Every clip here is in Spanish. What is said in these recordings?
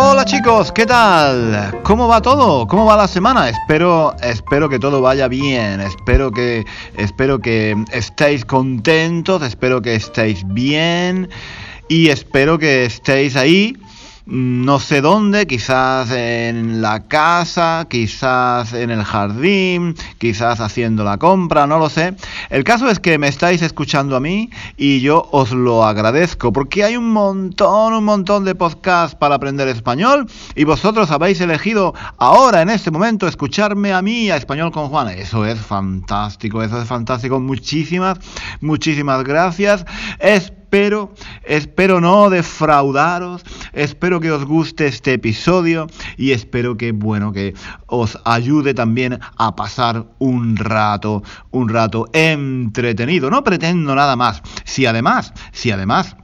Hola chicos, ¿qué tal? ¿Cómo va todo? ¿Cómo va la semana? Espero, espero que todo vaya bien. Espero que, espero que estéis contentos. Espero que estéis bien y espero que estéis ahí no sé dónde, quizás en la casa, quizás en el jardín, quizás haciendo la compra, no lo sé. El caso es que me estáis escuchando a mí y yo os lo agradezco porque hay un montón, un montón de podcasts para aprender español y vosotros habéis elegido ahora, en este momento, escucharme a mí, a Español con Juan. Eso es fantástico, eso es fantástico. Muchísimas, muchísimas gracias. Espero, espero no defraudaros, espero que os guste este episodio y espero que, bueno, que os ayude también a pasar un rato, un rato entretenido. No pretendo nada más. Si además, si además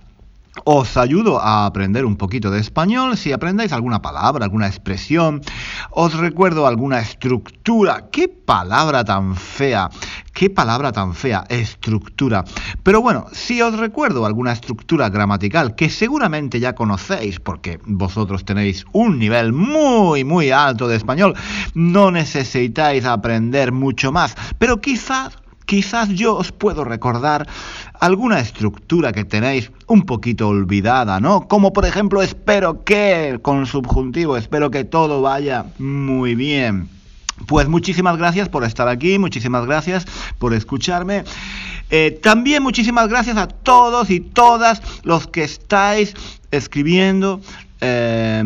os ayudo a aprender un poquito de español. Si aprendáis alguna palabra, alguna expresión, os recuerdo alguna estructura. ¡Qué palabra tan fea! ¡Qué palabra tan fea! Estructura. Pero bueno, si os recuerdo alguna estructura gramatical que seguramente ya conocéis porque vosotros tenéis un nivel muy, muy alto de español, no necesitáis aprender mucho más. Pero quizás quizás yo os puedo recordar alguna estructura que tenéis un poquito olvidada, ¿no? Como por ejemplo, espero que, con subjuntivo, espero que todo vaya muy bien. Pues muchísimas gracias por estar aquí, muchísimas gracias por escucharme. Eh, también muchísimas gracias a todos y todas los que estáis escribiendo eh,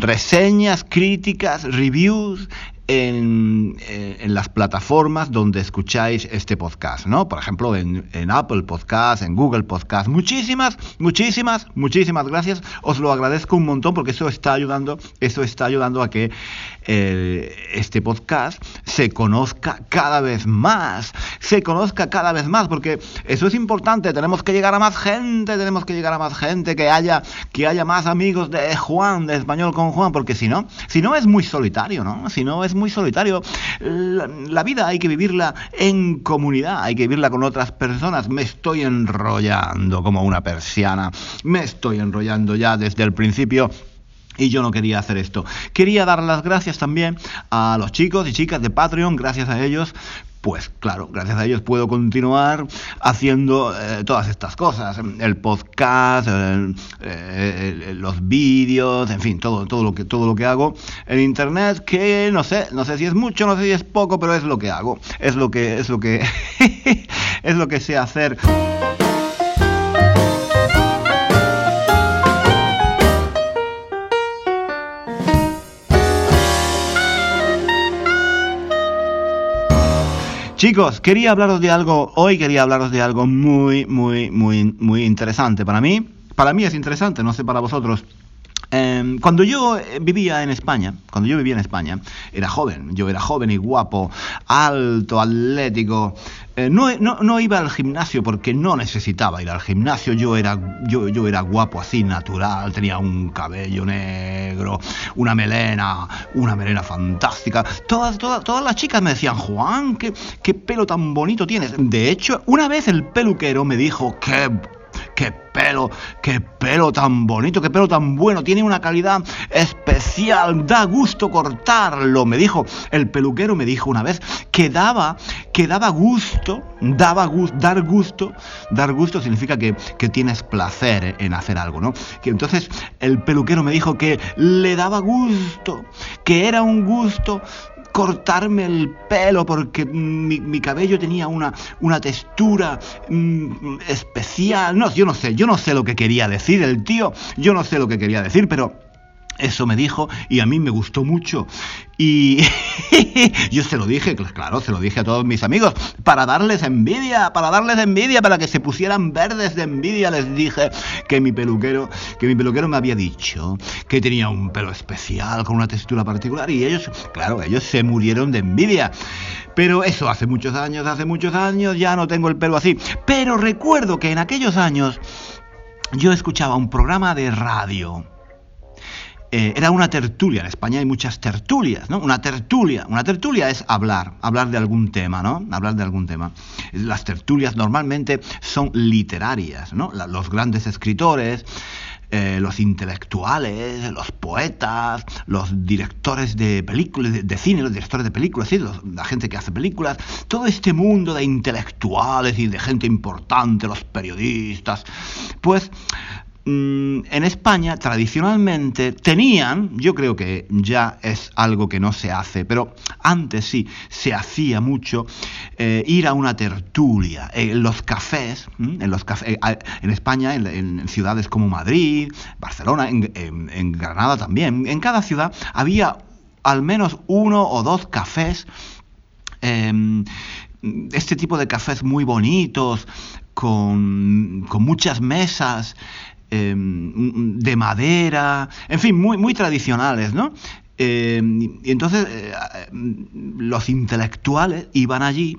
reseñas, críticas, reviews en, eh, en, las plataformas donde escucháis este podcast, ¿no? Por ejemplo, en, en, Apple Podcast, en Google Podcast. Muchísimas, muchísimas, muchísimas gracias. Os lo agradezco un montón porque eso está ayudando, eso está ayudando a que eh, este podcast se conozca cada vez más, se conozca cada vez más, porque eso es importante. Tenemos que llegar a más gente, tenemos que llegar a más gente, que haya, que haya más amigos de Juan, de español con Juan, porque si no, si no es muy solitario, ¿no? Si no es muy solitario. La, vida hay que vivirla en comunidad, hay que vivirla con otras personas. Me estoy enrollando como una persiana, me estoy enrollando ya desde el principio. Y yo no quería hacer esto. Quería dar las gracias también a los chicos y chicas de Patreon, gracias a ellos, pues claro, gracias a ellos puedo continuar haciendo eh, todas estas cosas, el podcast, eh, los vídeos, en fin, todo, todo, lo que, todo lo que hago en internet, que no sé, no sé si es mucho, no sé si es poco, pero es lo que hago, es lo que, es lo que, es lo que sé hacer. Chicos, quería hablaros de algo, hoy quería hablaros de algo muy, muy, muy, muy interesante para mí. Para mí es interesante, no sé para vosotros. Em, cuando yo vivía en España, cuando yo vivía en España, era joven, yo era joven y guapo, alto, atlético. Eh, no, no, iba al gimnasio porque no necesitaba ir al gimnasio, yo era, yo, yo era guapo así, natural, tenía un cabello negro, una melena, una melena fantástica. Todas, todas, todas las chicas me decían, Juan, ¿qué, qué pelo tan bonito tienes. De hecho, una vez el peluquero me dijo, qué qué pelo, qué pelo tan bonito, qué pelo tan bueno, tiene una calidad especial, da gusto cortarlo, me dijo, el peluquero me dijo una vez que daba, que daba gusto, daba gusto, dar gusto, dar gusto significa que, que tienes placer en hacer algo, ¿no? Que entonces el peluquero me dijo que le daba gusto, que era un gusto cortarme el pelo porque mi, cabello tenía una, una textura mm, especial. No, yo no sé, yo no sé lo que quería decir el tío, yo no sé lo que quería decir, pero eso me dijo y a mí me gustó mucho. Y yo se lo dije, claro, se lo dije a todos mis amigos, para darles envidia, para darles envidia, para que se pusieran verdes de envidia, les dije que mi peluquero, que mi peluquero me había dicho que tenía un pelo especial, con una textura particular, y ellos, claro, ellos se murieron de envidia. Pero eso hace muchos años, hace muchos años, ya no tengo el pelo así. Pero recuerdo que en aquellos años yo escuchaba un programa de radio eh, era una tertulia. En España hay muchas tertulias, ¿no? Una tertulia. Una tertulia es hablar, hablar de algún tema, ¿no? Hablar de algún tema. Las tertulias normalmente son literarias, ¿no? los grandes escritores, eh, los intelectuales, los poetas, los directores de películas, de, cine, los directores de películas, ¿sí? la gente que hace películas, todo este mundo de intelectuales y de gente importante, los periodistas, pues en España tradicionalmente tenían, yo creo que ya es algo que no se hace, pero antes sí se hacía mucho, eh, ir a una tertulia. En los cafés, en, los cafés, eh, en España, en, ciudades como Madrid, Barcelona, en, Granada también, en cada ciudad había al menos uno o dos cafés. Em, este tipo de cafés muy bonitos, con, con muchas mesas, Em, de madera, en fin, muy, muy tradicionales, ¿no? Em, y entonces eh, los intelectuales iban allí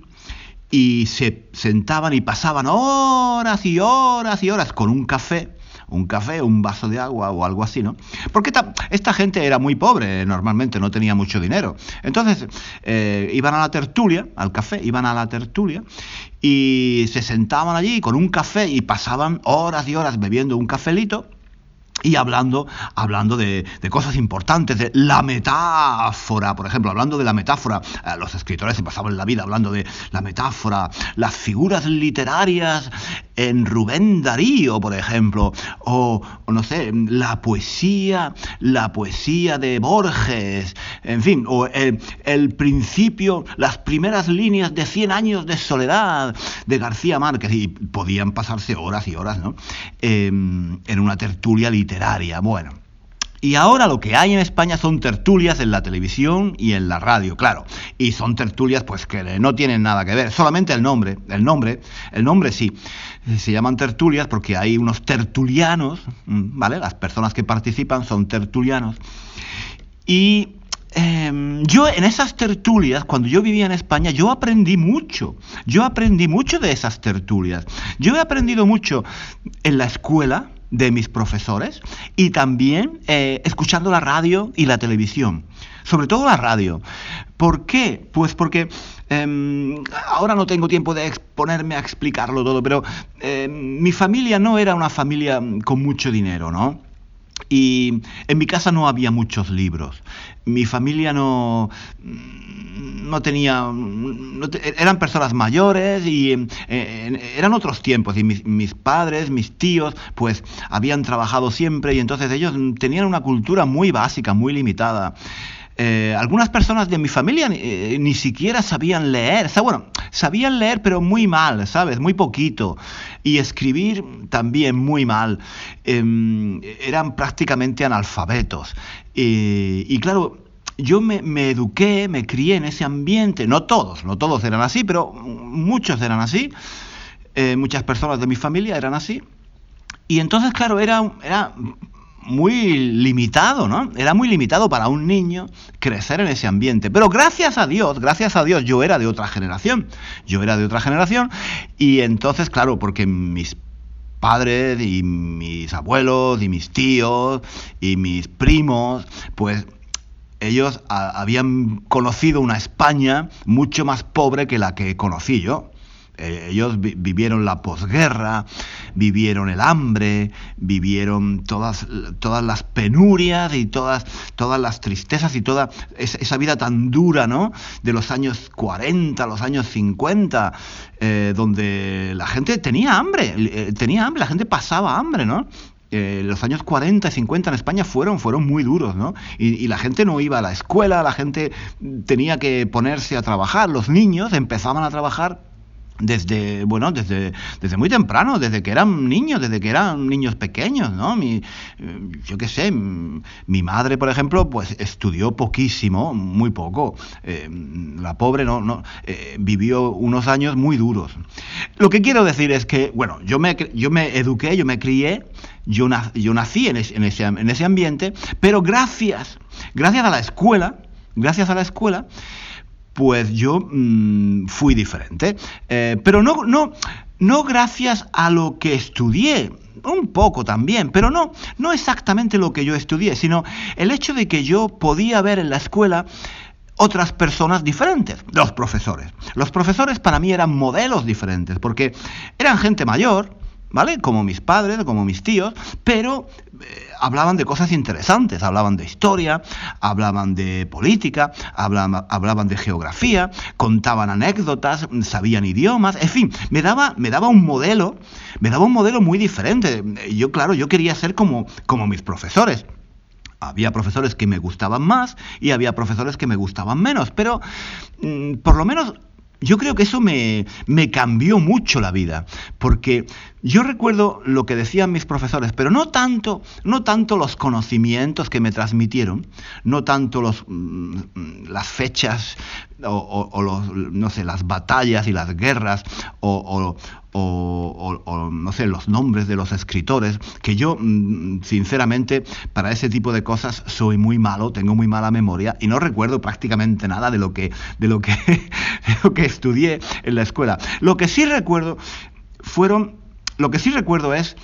y se sentaban y pasaban horas y horas y horas con un café un café, un vaso de agua o algo así, ¿no? Porque esta gente era muy pobre, normalmente no tenía mucho dinero. Entonces, eh, iban a la tertulia, al café, iban a la tertulia y se sentaban allí con un café y pasaban horas y horas bebiendo un cafelito y hablando, hablando de, cosas importantes, de la metáfora, por ejemplo, hablando de la metáfora, eh, los escritores se pasaban la vida hablando de la metáfora, las figuras literarias en Rubén Darío, por ejemplo, o, no sé, la poesía, la poesía de Borges, en fin, o el, el, principio, las primeras líneas de Cien años de soledad de García Márquez, y podían pasarse horas y horas, ¿no? Em, en una tertulia literaria. Bueno. Y ahora lo que hay en España son tertulias en la televisión y en la radio, claro. Y son tertulias pues que no tienen nada que ver, solamente el nombre, el nombre, el nombre sí. Se llaman tertulias porque hay unos tertulianos, mm, ¿vale? Las personas que participan son tertulianos. Y em, yo en esas tertulias, cuando yo vivía en España, yo aprendí mucho. Yo aprendí mucho de esas tertulias. Yo he aprendido mucho en la escuela, de mis profesores y también eh, escuchando la radio y la televisión, sobre todo la radio. ¿Por qué? Pues porque em, ahora no tengo tiempo de exponerme a explicarlo todo, pero em, mi familia no era una familia con mucho dinero, ¿no? Y en mi casa no había muchos libros. Mi familia no, no tenía... eran personas mayores y eh, eran otros tiempos. Y mis, padres, mis tíos, pues habían trabajado siempre y entonces ellos tenían una cultura muy básica, muy limitada. Eh, algunas personas de mi familia eh, ni siquiera sabían leer. O sea, bueno, sabían leer pero muy mal, ¿sabes? Muy poquito. Y escribir también muy mal. Em, eran prácticamente analfabetos. y claro, yo me, eduqué, me crié en ese ambiente. No todos, no todos eran así, pero muchos eran así. Eh, muchas personas de mi familia eran así. Y entonces, claro, era, era muy limitado, ¿no? Era muy limitado para un niño crecer en ese ambiente. Pero gracias a Dios, gracias a Dios, yo era de otra generación. Yo era de otra generación y entonces, claro, porque mis padres y mis abuelos y mis tíos y mis primos, pues ellos habían conocido una España mucho más pobre que la que conocí yo. Eh, ellos vivieron la posguerra, vivieron el hambre, vivieron todas, todas las penurias y todas, todas las tristezas y toda esa, vida tan dura, ¿no? De los años 40, los años 50, eh, donde la gente tenía hambre, eh, tenía hambre, la gente pasaba hambre, ¿no? los años 40 y 50 en España fueron, fueron muy duros, ¿no? Y, la gente no iba a la escuela, la gente tenía que ponerse a trabajar, los niños empezaban a trabajar desde bueno desde desde muy temprano desde que eran niños desde que eran niños pequeños no eh, yo qué sé mi madre por ejemplo pues estudió poquísimo muy poco. Eh, la pobre no no vivió unos años muy duros. Lo que quiero decir es que bueno yo me yo me eduqué yo me crié yo, nací en ese, ambiente, pero gracias, gracias a la escuela, gracias a la escuela, pues yo mm, fui diferente. Eh, pero no, no, no gracias a lo que estudié, un poco también, pero no, no exactamente lo que yo estudié, sino el hecho de que yo podía ver en la escuela otras personas diferentes, los profesores. Los profesores para mí eran modelos diferentes, porque eran gente mayor, ¿vale? Como mis padres, como mis tíos, pero eh, hablaban de cosas interesantes, hablaban de historia, hablaban de política, hablaban, hablaban, de geografía, contaban anécdotas, sabían idiomas, en fin, me daba, me daba un modelo, me daba un modelo muy diferente. Yo, claro, yo quería ser como, como mis profesores. Había profesores que me gustaban más y había profesores que me gustaban menos, pero mm, por lo menos yo creo que eso me, me, cambió mucho la vida, porque yo recuerdo lo que decían mis profesores, pero no tanto, no tanto los conocimientos que me transmitieron, no tanto los, mm, las fechas o, los, no sé, las batallas y las guerras o, o, no sé, los nombres de los escritores, que yo, mm, sinceramente, para ese tipo de cosas soy muy malo, tengo muy mala memoria y no recuerdo prácticamente nada de lo que, de lo que, de lo que estudié en la escuela. Lo que sí recuerdo fueron, lo que sí recuerdo es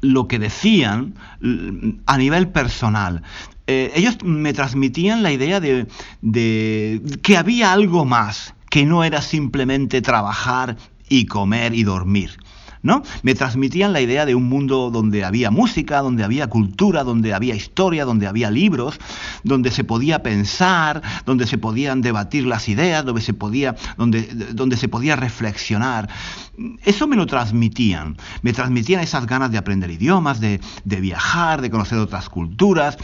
lo que decían mm, a nivel personal. Eh, ellos me transmitían la idea de, de que había algo más, que no era simplemente trabajar y comer y dormir. ¿No? Me transmitían la idea de un mundo donde había música, donde había cultura, donde había historia, donde había libros, donde se podía pensar, donde se podían debatir las ideas, donde se podía, donde, donde se podía reflexionar. Eso me lo transmitían. Me transmitían esas ganas de aprender idiomas, de, de viajar, de conocer otras culturas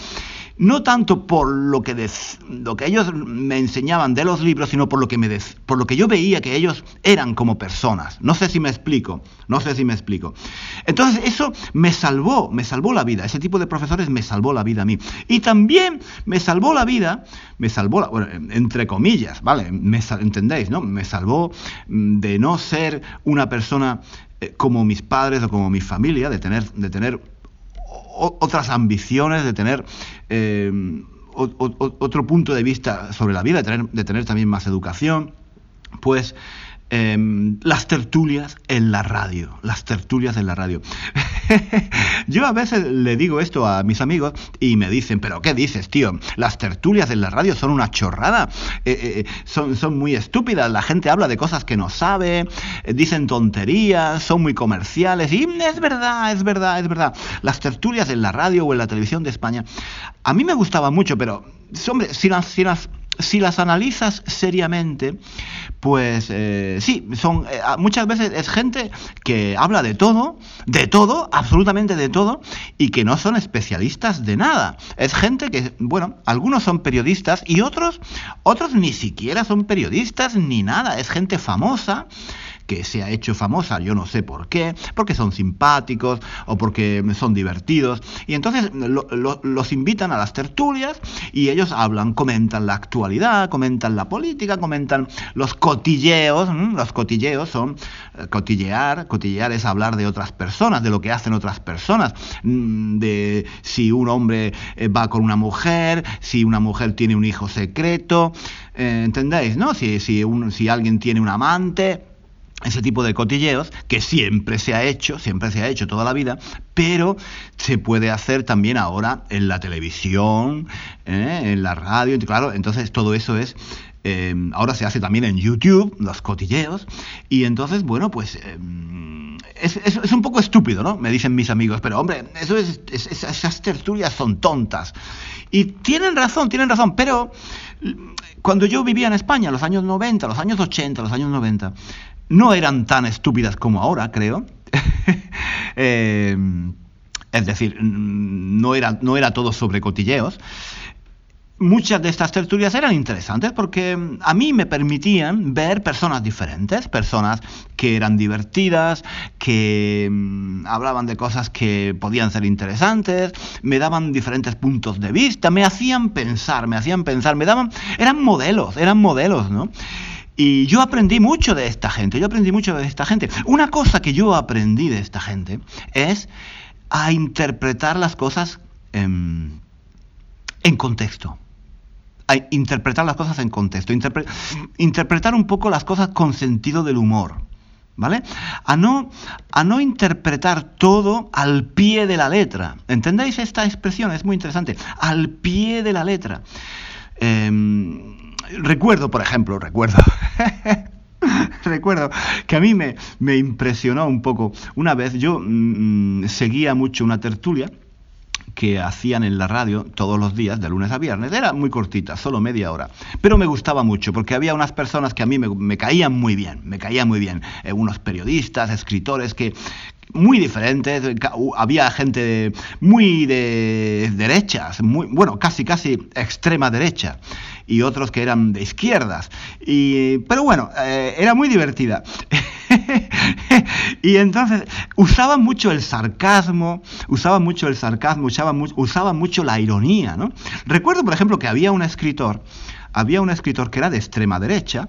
no tanto por lo que, lo que ellos me enseñaban de los libros, sino por lo, que me por lo que yo veía que ellos eran como personas. No sé si me explico, no sé si me explico. Entonces eso me salvó, me salvó la vida. Ese tipo de profesores me salvó la vida a mí. Y también me salvó la vida, me salvó, la, entre comillas, ¿vale? Me, ¿Entendéis, no? Me salvó mm, de no ser una persona eh, como mis padres o como mi familia, de tener, de tener otras ambiciones, de tener eh, otro punto de vista sobre la vida, de tener, de tener también más educación, pues Em, las tertulias en la radio, las tertulias en la radio. Yo a veces le digo esto a mis amigos y me dicen, pero ¿qué dices, tío? Las tertulias en la radio son una chorrada, eh, eh, eh, son, son muy estúpidas, la gente habla de cosas que no sabe, dicen tonterías, son muy comerciales y es verdad, es verdad, es verdad. Las tertulias en la radio o en la televisión de España, a mí me gustaba mucho, pero, hombre, si las, si las si las analizas seriamente, pues eh, sí, son eh, muchas veces es gente que habla de todo, de todo, absolutamente de todo, y que no son especialistas de nada. Es gente que, bueno, algunos son periodistas y otros, otros ni siquiera son periodistas ni nada. Es gente famosa que se ha hecho famosa, yo no sé por qué, porque son simpáticos o porque son divertidos. Y entonces los invitan a las tertulias y ellos hablan, comentan la actualidad, comentan la política, comentan los cotilleos. Los cotilleos son eh, cotillear, cotillear es hablar de otras personas, de lo que hacen otras personas, mm, de si un hombre eh, va con una mujer, si una mujer tiene un hijo secreto, eh, ¿entendéis? ¿No? Si, si, un, si alguien tiene un amante ese tipo de cotilleos que siempre se ha hecho, siempre se ha hecho toda la vida, pero se puede hacer también ahora en la televisión, ¿eh? en la radio, claro, entonces todo eso es em, ahora se hace también en YouTube, los cotilleos, y entonces, bueno, pues em, es, un poco estúpido, ¿no? Me dicen mis amigos, pero hombre, eso es, esas tertulias son tontas. Y tienen razón, tienen razón, pero cuando yo vivía en España, los años 90, los años 80, los años 90, no eran tan estúpidas como ahora, creo. Eh, es decir, no era, no era todo sobre cotilleos, muchas de estas tertulias eran interesantes porque mm, a mí me permitían ver personas diferentes, personas que eran divertidas, que mm, hablaban de cosas que podían ser interesantes, me daban diferentes puntos de vista, me hacían pensar, me hacían pensar, me daban, eran modelos, eran modelos, ¿no? Y yo aprendí mucho de esta gente, yo aprendí mucho de esta gente. Una cosa que yo aprendí de esta gente es a interpretar las cosas en, contexto a interpretar las cosas en contexto, interpretar un poco las cosas con sentido del humor, ¿vale? A no, a no interpretar todo al pie de la letra. ¿Entendéis esta expresión? Es muy interesante. Al pie de la letra. Em, recuerdo, por ejemplo, recuerdo. recuerdo que a mí me, me, impresionó un poco. Una vez yo mm, mm, seguía mucho una tertulia que hacían en la radio todos los días, de lunes a viernes. Era muy cortita, solo media hora. Pero me gustaba mucho porque había unas personas que a mí me, caían muy bien, me caían muy bien. Eh, unos periodistas, escritores que, muy diferentes, había gente muy de derechas, muy, bueno, casi casi extrema derecha y otros que eran de izquierdas. Y, pero bueno, eh, era muy divertida. y entonces usaban mucho el sarcasmo, usaban mucho el sarcasmo, usaban, usaban mucho la ironía. ¿no? Recuerdo, por ejemplo, que había un escritor, había un escritor que era de extrema derecha,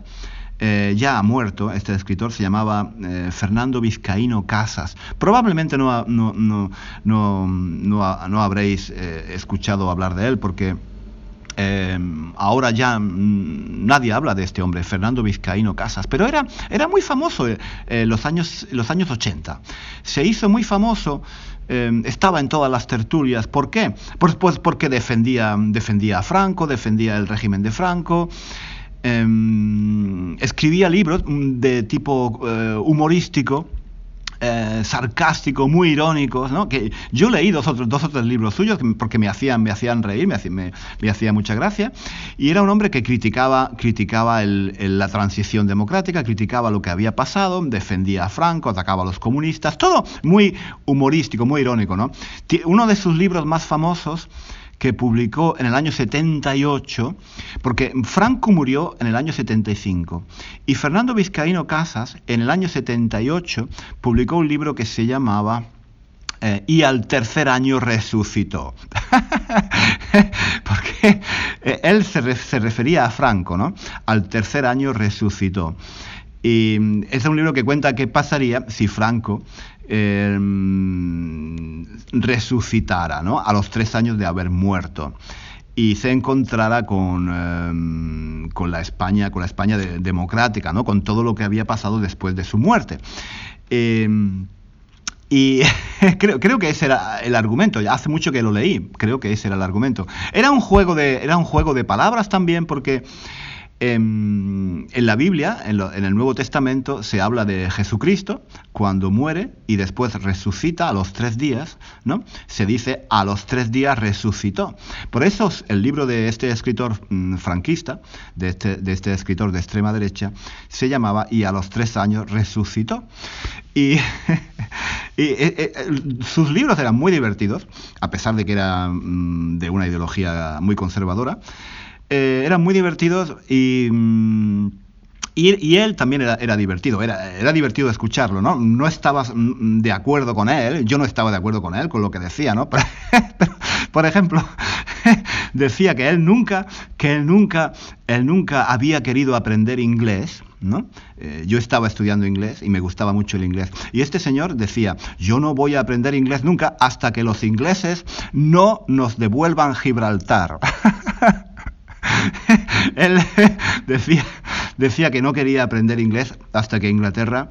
eh, ya ha muerto, este escritor se llamaba eh, Fernando Vizcaíno Casas. Probablemente no, no, no, no habréis escuchado hablar de él porque Em, ahora ya mm, nadie habla de este hombre, Fernando Vizcaíno Casas, pero era, era muy famoso en eh, los, años, los años 80. Se hizo muy famoso, em, estaba en todas las tertulias. ¿Por qué? Pues, pues porque defendía, defendía a Franco, defendía el régimen de Franco. Em, escribía libros mm, de tipo eh, humorístico eh, sarcástico, muy irónicos, ¿no? Que yo leí dos, otros, dos o tres libros suyos porque me hacían, me hacían reír, me, hacía mucha gracia. Y era un hombre que criticaba, criticaba la transición democrática, criticaba lo que había pasado, defendía a Franco, atacaba a los comunistas, todo muy humorístico, muy irónico, ¿no? Uno de sus libros más famosos que publicó en el año 78, porque Franco murió en el año 75, y Fernando Vizcaíno Casas en el año 78 publicó un libro que se llamaba eh, y al tercer año resucitó. Porque eh, él se, refería a Franco, ¿no? Al tercer año resucitó. Y mm, es un libro que cuenta qué pasaría si Franco Em, resucitara ¿no? a los tres años de haber muerto y se encontrara con, em, con la España, con la España democrática, ¿no? con todo lo que había pasado después de su muerte. Em, y creo, creo, que ese era el argumento. Hace mucho que lo leí. Creo que ese era el argumento. Era un juego de, era un juego de palabras también, porque en, la Biblia, en, el Nuevo Testamento, se habla de Jesucristo cuando muere y después resucita a los tres días, ¿no? Se dice a los tres días resucitó. Por eso el libro de este escritor mm, franquista, de este, de este escritor de extrema derecha, se llamaba Y a los tres años resucitó. Y, eh, eh, sus libros eran muy divertidos, a pesar de que era mm, de una ideología muy conservadora. Eh, eran muy divertidos y... Mm, y, él también era, divertido, era, era, divertido escucharlo, ¿no? No estabas mm, de acuerdo con él, yo no estaba de acuerdo con él, con lo que decía, ¿no? por ejemplo, decía que él nunca, que él nunca, él nunca había querido aprender inglés, ¿no? Eh, yo estaba estudiando inglés y me gustaba mucho el inglés. Y este señor decía, yo no voy a aprender inglés nunca hasta que los ingleses no nos devuelvan Gibraltar. Él decía, que no quería aprender inglés hasta que Inglaterra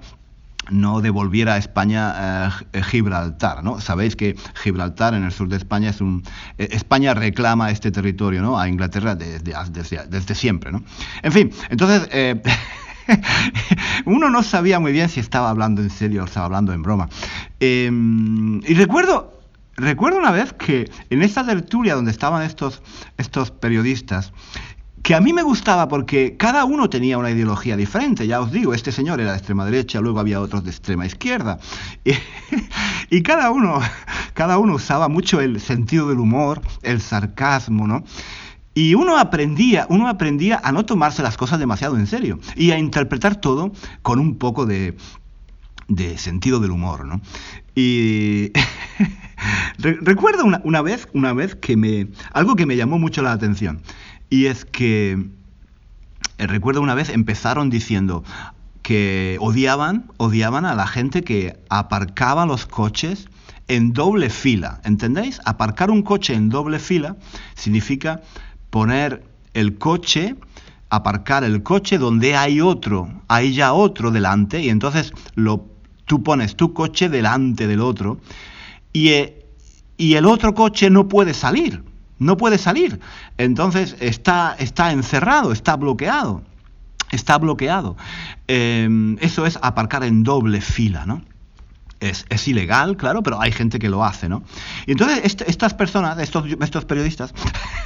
no devolviera a España eh, Gibraltar, ¿no? Sabéis que Gibraltar en el sur de España es un eh, España reclama este territorio, ¿no? A Inglaterra desde, desde, siempre, ¿no? En fin, entonces eh, uno no sabía muy bien si estaba hablando en serio o estaba hablando en broma. Em, y recuerdo Recuerdo una vez que en esta tertulia donde estaban estos, estos periodistas, que a mí me gustaba porque cada uno tenía una ideología diferente, ya os digo, este señor era de extrema derecha, luego había otros de extrema izquierda, y, cada uno cada uno usaba mucho el sentido del humor, el sarcasmo, ¿no? Y uno aprendía, uno aprendía a no tomarse las cosas demasiado en serio y a interpretar todo con un poco de, de sentido del humor, ¿no? Y recuerdo una, una, vez, una vez que me, algo que me llamó mucho la atención y es que eh, recuerdo una vez empezaron diciendo que odiaban, odiaban a la gente que aparcaba los coches en doble fila, ¿entendéis? Aparcar un coche en doble fila significa poner el coche, aparcar el coche donde hay otro, hay ya otro delante, y entonces lo, tú pones tu coche delante del otro, y, eh, y el otro coche no puede salir, no puede salir. Entonces está, está encerrado, está bloqueado, está bloqueado. Em, eso es aparcar en doble fila, ¿no? Es, es, ilegal, claro, pero hay gente que lo hace, ¿no? Y entonces estas personas, estos, estos periodistas,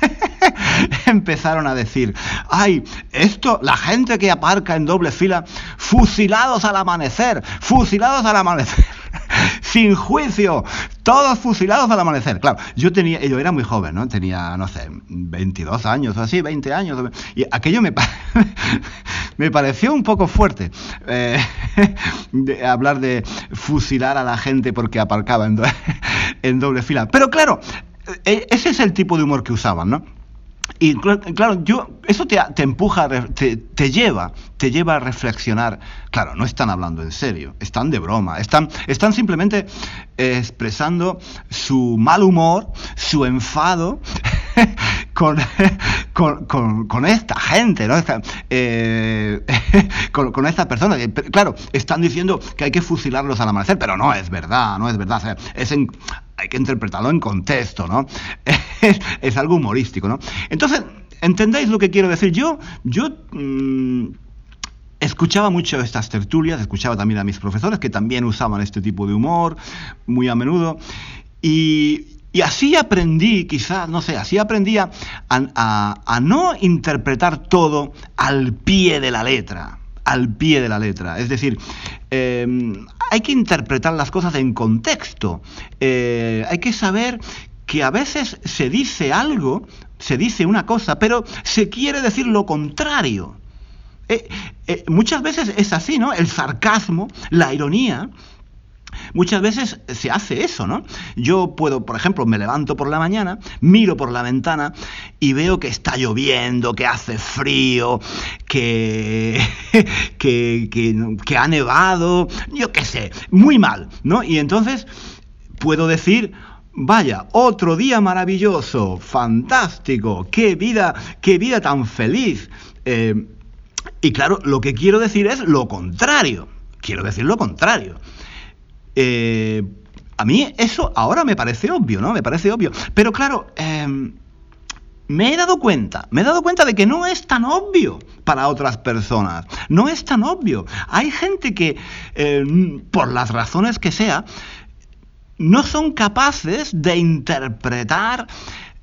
empezaron a decir, ay, esto, la gente que aparca en doble fila, fusilados al amanecer, fusilados al amanecer. sin juicio, todos fusilados al amanecer. Claro, yo tenía, yo era muy joven, ¿no? Tenía, no sé, 22 años o así, 20 años. Y aquello me, me pareció un poco fuerte. Eh, hablar de fusilar a la gente porque aparcaba en, en doble fila. Pero claro, e, ese es el tipo de humor que usaban, ¿no? Y claro, yo, eso te, te empuja, te, te, lleva, te lleva a reflexionar. Claro, no están hablando en serio, están de broma, están, están simplemente expresando su mal humor, su enfado con, con, con, esta gente, ¿no? Eh, con, con esta persona. Claro, están diciendo que hay que fusilarlos al amanecer, pero no es verdad, no es verdad. es hay que interpretarlo en contexto, ¿no? es, algo humorístico, ¿no? Entonces, ¿entendéis lo que quiero decir? Yo, yo mm, escuchaba mucho estas tertulias, escuchaba también a mis profesores que también usaban este tipo de humor muy a menudo, y, así aprendí, quizás, no sé, así aprendí a, a, no interpretar todo al pie de la letra al pie de la letra. Es decir, em, hay que interpretar las cosas en contexto. Eh, hay que saber que a veces se dice algo, se dice una cosa, pero se quiere decir lo contrario. Eh, eh, muchas veces es así, ¿no? El sarcasmo, la ironía, Muchas veces se hace eso, ¿no? Yo puedo, por ejemplo, me levanto por la mañana, miro por la ventana y veo que está lloviendo, que hace frío, que, que, que, ha nevado, yo qué sé, muy mal, ¿no? Y entonces puedo decir, Vaya, otro día maravilloso, fantástico, qué vida, qué vida tan feliz. Eh, y claro, lo que quiero decir es lo contrario. Quiero decir lo contrario. Eh, a mí eso ahora me parece obvio, ¿no? Me parece obvio. Pero claro, em, me he dado cuenta, me he dado cuenta de que no es tan obvio para otras personas. No es tan obvio. Hay gente que, em, por las razones que sea, no son capaces de interpretar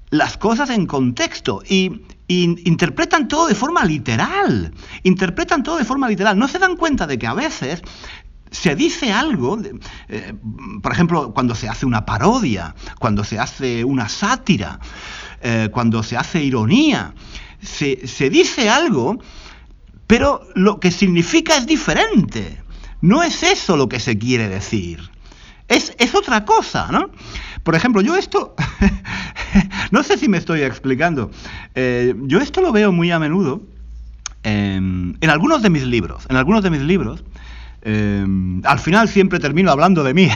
las cosas en contexto y, interpretan todo de forma literal. Interpretan todo de forma literal. No se dan cuenta de que a veces se dice algo, eh, por ejemplo, cuando se hace una parodia, cuando se hace una sátira, eh, cuando se hace ironía, se, dice algo, pero lo que significa es diferente. No es eso lo que se quiere decir. Es, otra cosa, ¿no? Por ejemplo, yo esto, no sé si me estoy explicando, eh, yo esto lo veo muy a menudo en algunos de mis libros. En algunos de mis libros Em, al final siempre termino hablando de mí.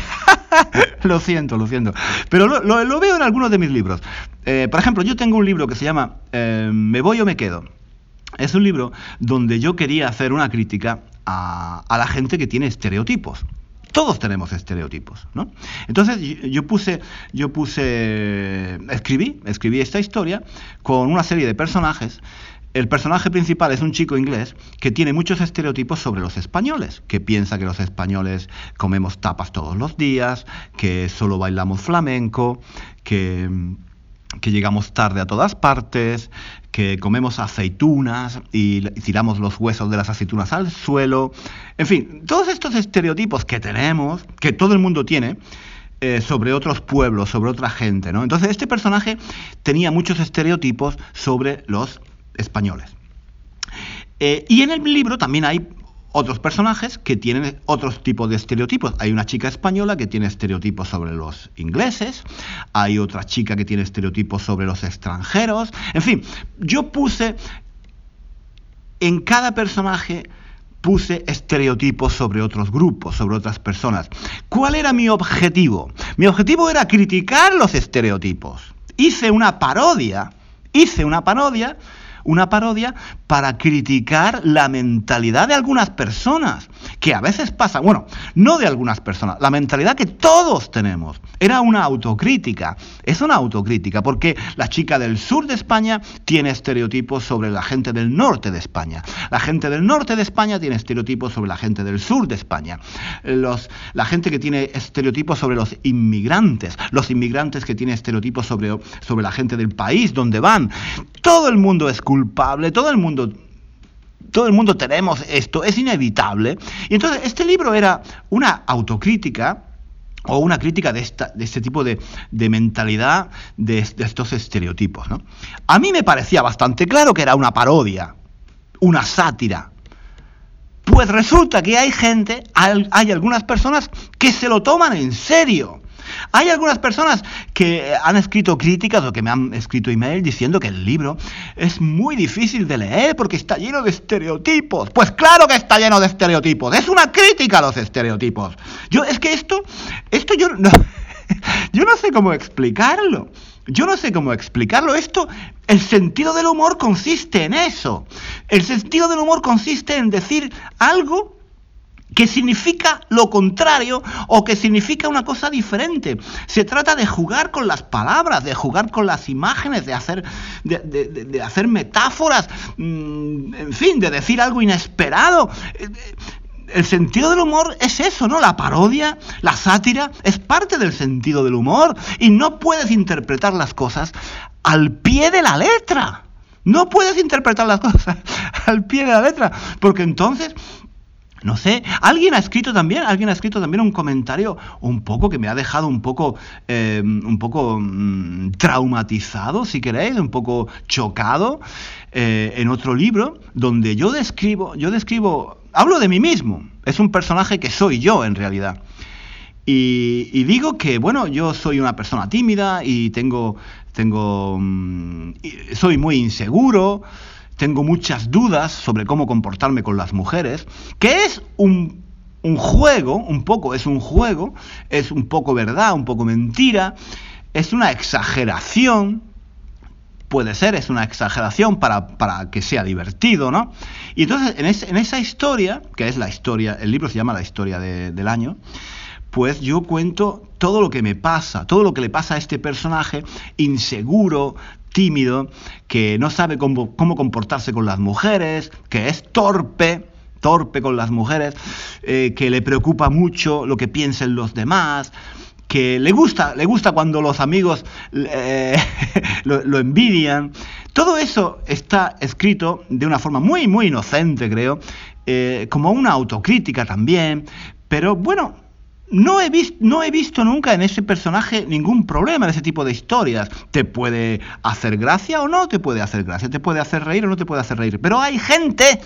lo siento, lo siento. Pero lo, veo en algunos de mis libros. Eh, por ejemplo, yo tengo un libro que se llama em, Me voy o me quedo. Es un libro donde yo quería hacer una crítica a, la gente que tiene estereotipos. Todos tenemos estereotipos, ¿no? Entonces yo puse, yo puse, escribí, escribí esta historia con una serie de personajes el personaje principal es un chico inglés que tiene muchos estereotipos sobre los españoles, que piensa que los españoles comemos tapas todos los días, que solo bailamos flamenco, que, que llegamos tarde a todas partes, que comemos aceitunas y tiramos los huesos de las aceitunas al suelo. En fin, todos estos estereotipos que tenemos, que todo el mundo tiene, eh, sobre otros pueblos, sobre otra gente, ¿no? Entonces este personaje tenía muchos estereotipos sobre los españoles. Eh, y en el libro también hay otros personajes que tienen otros tipos de estereotipos. Hay una chica española que tiene estereotipos sobre los ingleses, hay otra chica que tiene estereotipos sobre los extranjeros. En fin, yo puse en cada personaje puse estereotipos sobre otros grupos, sobre otras personas. ¿Cuál era mi objetivo? Mi objetivo era criticar los estereotipos. Hice una parodia, hice una parodia una parodia para criticar la mentalidad de algunas personas, que a veces pasa, bueno, no de algunas personas, la mentalidad que todos tenemos. Era una autocrítica, es una autocrítica, porque la chica del sur de España tiene estereotipos sobre la gente del norte de España. La gente del norte de España tiene estereotipos sobre la gente del sur de España. Los, la gente que tiene estereotipos sobre los inmigrantes, los inmigrantes que tienen estereotipos sobre, sobre la gente del país donde van. Todo el mundo es culpable, todo el mundo todo el mundo tenemos esto, es inevitable. Y entonces este libro era una autocrítica o una crítica de, esta, de este tipo de, mentalidad, de, estos estereotipos. A mí me parecía bastante claro que era una parodia, una sátira. Pues resulta que hay gente, hay algunas personas que se lo toman en serio. Hay algunas personas que han escrito críticas o que me han escrito email diciendo que el libro es muy difícil de leer porque está lleno de estereotipos. Pues claro que está lleno de estereotipos. Es una crítica a los estereotipos. Yo es que esto, esto yo no, yo no sé cómo explicarlo. Yo no sé cómo explicarlo. Esto, el sentido del humor consiste en eso. El sentido del humor consiste en decir algo que significa lo contrario o que significa una cosa diferente. Se trata de jugar con las palabras, de jugar con las imágenes, de hacer, de, hacer metáforas, mm, en fin, de decir algo inesperado. Eh, eh, el sentido del humor es eso, ¿no? La parodia, la sátira, es parte del sentido del humor y no puedes interpretar las cosas al pie de la letra. No puedes interpretar las cosas al pie de la letra, porque entonces no sé, alguien ha escrito también, alguien ha escrito también un comentario un poco que me ha dejado un poco, eh, un poco mm, traumatizado, si queréis, un poco chocado, eh, en otro libro, donde yo describo, yo describo, hablo de mí mismo, es un personaje que soy yo en realidad. Y, digo que, bueno, yo soy una persona tímida y tengo, tengo, mm, soy muy inseguro, tengo muchas dudas sobre cómo comportarme con las mujeres, que es un, juego, un poco, es un juego, es un poco verdad, un poco mentira, es una exageración, puede ser, es una exageración para, que sea divertido, ¿no? Y entonces, en, esa historia, que es la historia, el libro se llama La historia del año, pues yo cuento todo lo que me pasa, todo lo que le pasa a este personaje inseguro, tímido, que no sabe cómo, comportarse con las mujeres, que es torpe, torpe con las mujeres, eh, que le preocupa mucho lo que piensen los demás, que le gusta, le gusta cuando los amigos eh, lo, envidian. Todo eso está escrito de una forma muy, muy inocente, creo, eh, como una autocrítica también, pero bueno, no he, visto, no he visto nunca en ese personaje ningún problema en ese tipo de historias. Te puede hacer gracia o no te puede hacer gracia, te puede hacer reír o no te puede hacer reír. Pero hay gente,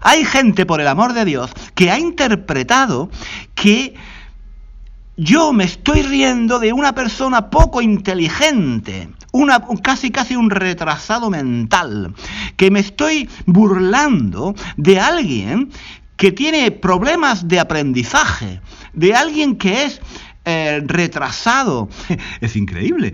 hay gente, por el amor de Dios, que ha interpretado que yo me estoy riendo de una persona poco inteligente, una, casi casi un retrasado mental, que me estoy burlando de alguien que tiene problemas de aprendizaje, de alguien que es eh, retrasado. Es increíble.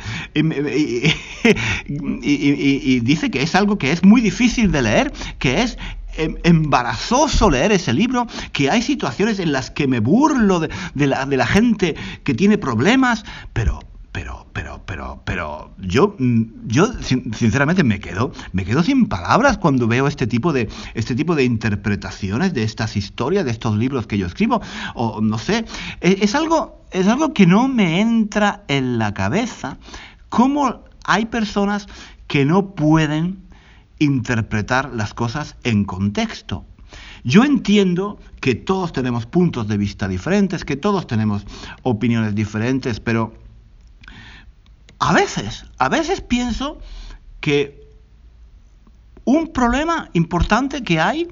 Y, dice que es algo que es muy difícil de leer, que es em, embarazoso leer ese libro, que hay situaciones en las que me burlo de, la, de la gente que tiene problemas, pero pero, pero, pero, pero, yo, mm, yo sinceramente me quedo, me quedo sin palabras cuando veo este tipo de, este tipo de interpretaciones de estas historias, de estos libros que yo escribo, o no sé, e, es, algo, es algo que no me entra en la cabeza, cómo hay personas que no pueden interpretar las cosas en contexto. Yo entiendo que todos tenemos puntos de vista diferentes, que todos tenemos opiniones diferentes, pero a veces, a veces pienso que un problema importante que hay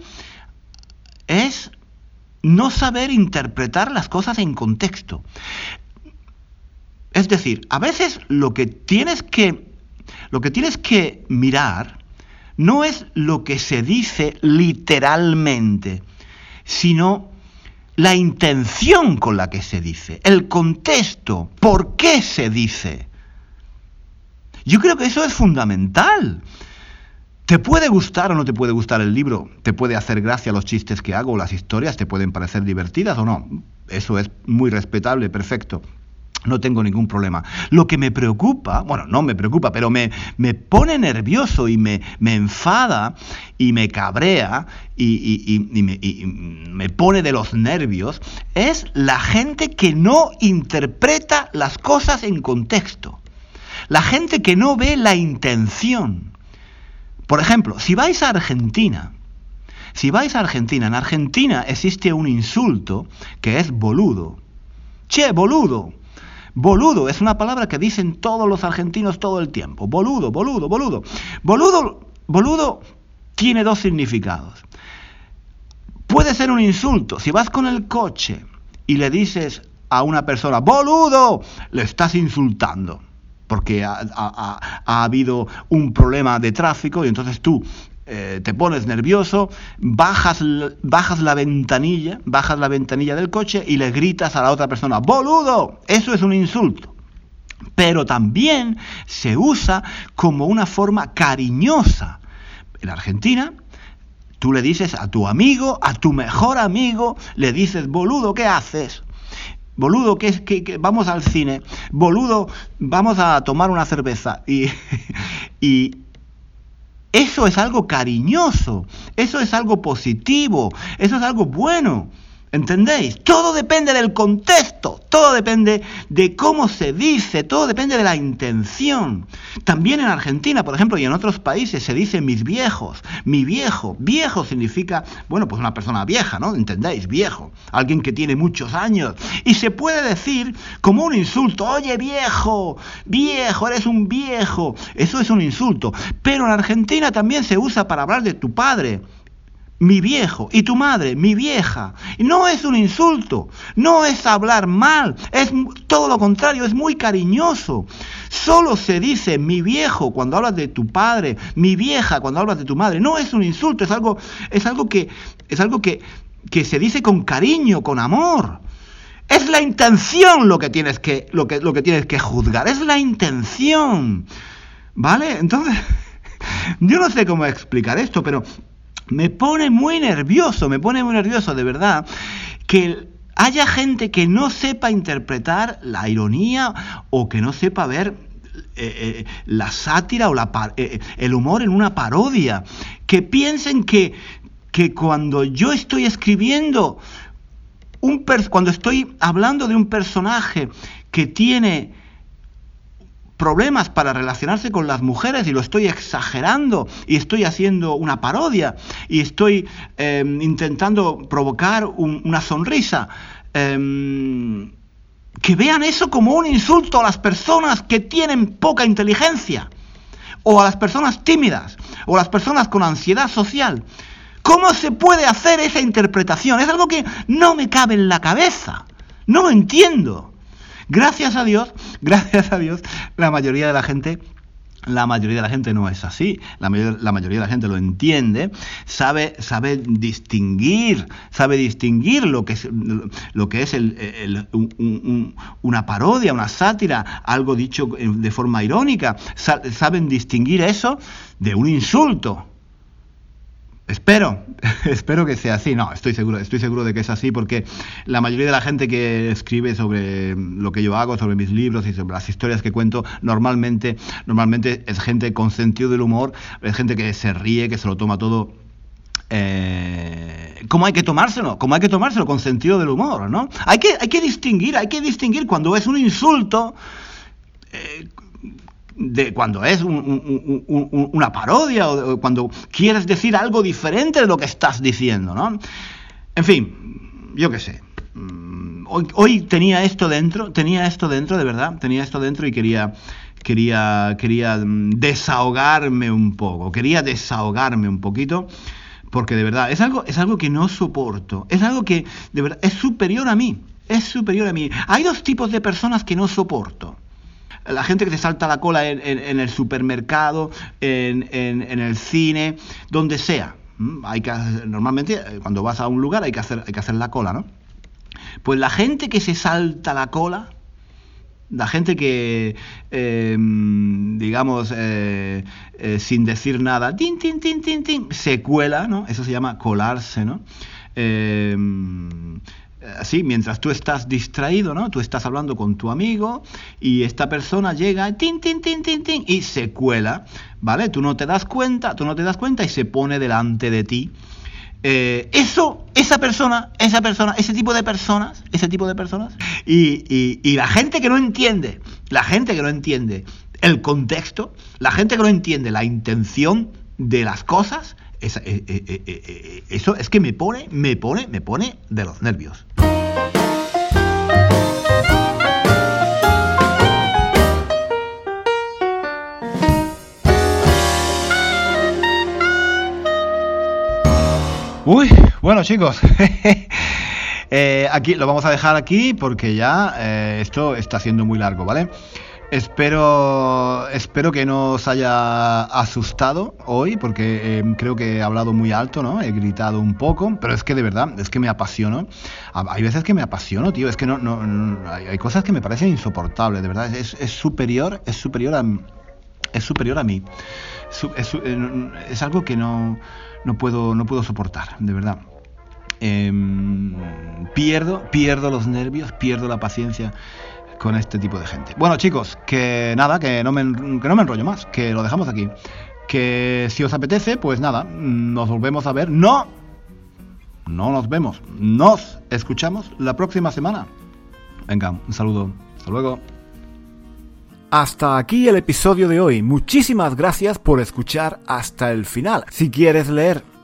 es no saber interpretar las cosas en contexto. Es decir, a veces lo que tienes que lo que tienes que mirar no es lo que se dice literalmente, sino la intención con la que se dice, el contexto, por qué se dice. Yo creo que eso es fundamental. ¿Te puede gustar o no te puede gustar el libro? ¿Te puede hacer gracia los chistes que hago las historias? ¿Te pueden parecer divertidas o no? Eso es muy respetable, perfecto. No tengo ningún problema. Lo que me preocupa, bueno, no me preocupa, pero me, me pone nervioso y me, me, enfada y me cabrea y, me, y me pone de los nervios, es la gente que no interpreta las cosas en contexto. La gente que no ve la intención. Por ejemplo, si vais a Argentina, si vais a Argentina, en Argentina existe un insulto que es boludo. Che, boludo. Boludo es una palabra que dicen todos los argentinos todo el tiempo. Boludo, boludo, boludo. Boludo, boludo tiene dos significados. Puede ser un insulto. Si vas con el coche y le dices a una persona, boludo, le estás insultando porque ha, ha, habido un problema de tráfico y entonces tú eh, te pones nervioso, bajas, bajas la ventanilla, bajas la ventanilla del coche y le gritas a la otra persona, boludo, eso es un insulto. Pero también se usa como una forma cariñosa. En Argentina, tú le dices a tu amigo, a tu mejor amigo, le dices, boludo, ¿qué haces? Boludo, que es que, vamos al cine. Boludo, vamos a tomar una cerveza. Y, y, eso es algo cariñoso, eso es algo positivo, eso es algo bueno. ¿Entendéis? Todo depende del contexto, todo depende de cómo se dice, todo depende de la intención. También en Argentina, por ejemplo, y en otros países se dice mis viejos, mi viejo. Viejo significa, bueno, pues una persona vieja, ¿no? ¿Entendéis? Viejo, alguien que tiene muchos años. Y se puede decir como un insulto, oye viejo, viejo, eres un viejo. Eso es un insulto. Pero en Argentina también se usa para hablar de tu padre mi viejo, y tu madre, mi vieja. No es un insulto, no es hablar mal, es todo lo contrario, es muy cariñoso. Solo se dice mi viejo cuando hablas de tu padre, mi vieja cuando hablas de tu madre. No es un insulto, es algo, es algo que, es algo que, que se dice con cariño, con amor. Es la intención lo que tienes que, lo que, lo que tienes que juzgar, es la intención. ¿Vale? Entonces, yo no sé cómo explicar esto, pero me pone muy nervioso, me pone muy nervioso de verdad que haya gente que no sepa interpretar la ironía o que no sepa ver eh, eh, la sátira o la, eh, el humor en una parodia, que piensen que, que cuando yo estoy escribiendo, un cuando estoy hablando de un personaje que tiene problemas para relacionarse con las mujeres y lo estoy exagerando y estoy haciendo una parodia y estoy em, intentando provocar una sonrisa. Em, que vean eso como un insulto a las personas que tienen poca inteligencia o a las personas tímidas o a las personas con ansiedad social. ¿Cómo se puede hacer esa interpretación? Es algo que no me cabe en la cabeza. No lo entiendo. Gracias a Dios, gracias a Dios, la mayoría de la gente la mayoría de la gente no es así, la, mayoría de la gente lo entiende, sabe, sabe distinguir, sabe distinguir lo que es, lo que es una parodia, una sátira, algo dicho de forma irónica, saben distinguir eso de un insulto. Espero, espero que sea así. No, estoy seguro, estoy seguro de que es así porque la mayoría de la gente que escribe sobre lo que yo hago, sobre mis libros y sobre las historias que cuento, normalmente, normalmente es gente con sentido del humor, es gente que se ríe, que se lo toma todo eh, ¿cómo hay que tomárselo? ¿Cómo hay que tomárselo? Con sentido del humor, ¿no? Hay que, hay que distinguir, hay que distinguir cuando es un insulto, eh, de cuando es una parodia o, cuando quieres decir algo diferente de lo que estás diciendo, ¿no? En fin, yo qué sé. Mm, hoy, hoy, tenía esto dentro, tenía esto dentro, de verdad, tenía esto dentro y quería, quería, quería mm, desahogarme un poco, quería desahogarme un poquito, porque de verdad es algo, es algo que no soporto, es algo que de verdad es superior a mí, es superior a mí. Hay dos tipos de personas que no soporto la gente que se salta la cola en, el supermercado, en, el cine, donde sea. Hay que, normalmente eh, cuando vas a un lugar hay que hacer, hay que hacer la cola, ¿no? Pues la gente que se salta la cola, la gente que, em, digamos, eh, eh, sin decir nada, tin, tin, tin, tin, tin, se cuela, ¿no? Eso se llama colarse, ¿no? Así, mientras tú estás distraído, ¿no? Tú estás hablando con tu amigo y esta persona llega, y se cuela, ¿vale? Tú no te das cuenta, tú no te das cuenta y se pone delante de ti. Eh, eso, esa persona, esa persona, ese tipo de personas, ese tipo de personas, y, y la gente que no entiende, la gente que no entiende el contexto, la gente que no entiende la intención de las cosas, eh, eh, eh, eso es que me pone, me pone, me pone de los nervios. Uy, bueno chicos, aquí lo vamos a dejar aquí porque ya esto está siendo muy largo, ¿vale? Espero, espero que no os haya asustado hoy, porque em, creo que he hablado muy alto, ¿no? He gritado un poco, pero es que de verdad, es que me apasiono. Hay veces que me apasiono, tío, es que no, no, hay, cosas que me parecen insoportables, de verdad. Es, es superior, es superior a, es superior a mí. Es, es, algo que no, no, puedo, no puedo soportar, de verdad. Em, pierdo, pierdo los nervios, pierdo la paciencia con este tipo de gente. Bueno, chicos, que nada, que no me, que no me enrollo más, que lo dejamos aquí. Que si os apetece, pues nada, nos volvemos a ver. No, no nos vemos, nos escuchamos la próxima semana. Venga, un saludo, hasta luego. Hasta aquí el episodio de hoy. Muchísimas gracias por escuchar hasta el final. Si quieres leer